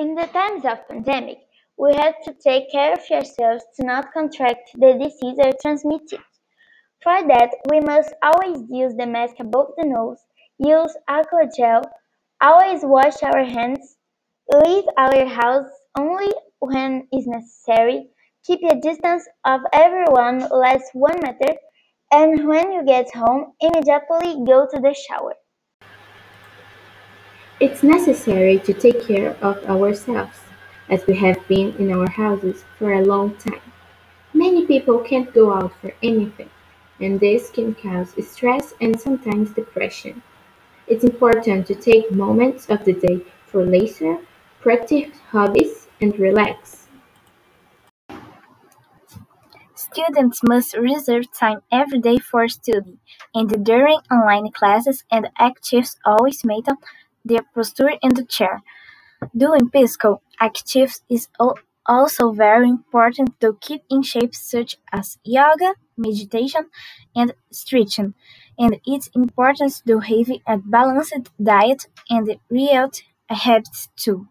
In the times of pandemic, we have to take care of ourselves to not contract the disease or transmit it. For that, we must always use the mask above the nose, use alcohol gel, always wash our hands, leave our house only when is necessary, keep a distance of everyone less one meter, and when you get home, immediately go to the shower. It's necessary to take care of ourselves, as we have been in our houses for a long time. Many people can't go out for anything, and this can cause stress and sometimes depression. It's important to take moments of the day for leisure, practice hobbies, and relax. Students must reserve time every day for study, and during online classes and activities always maintain their posture in the chair. Doing physical activities is also very important to keep in shape such as yoga, meditation, and stretching, and it's important to have a balanced diet and healthy habits too.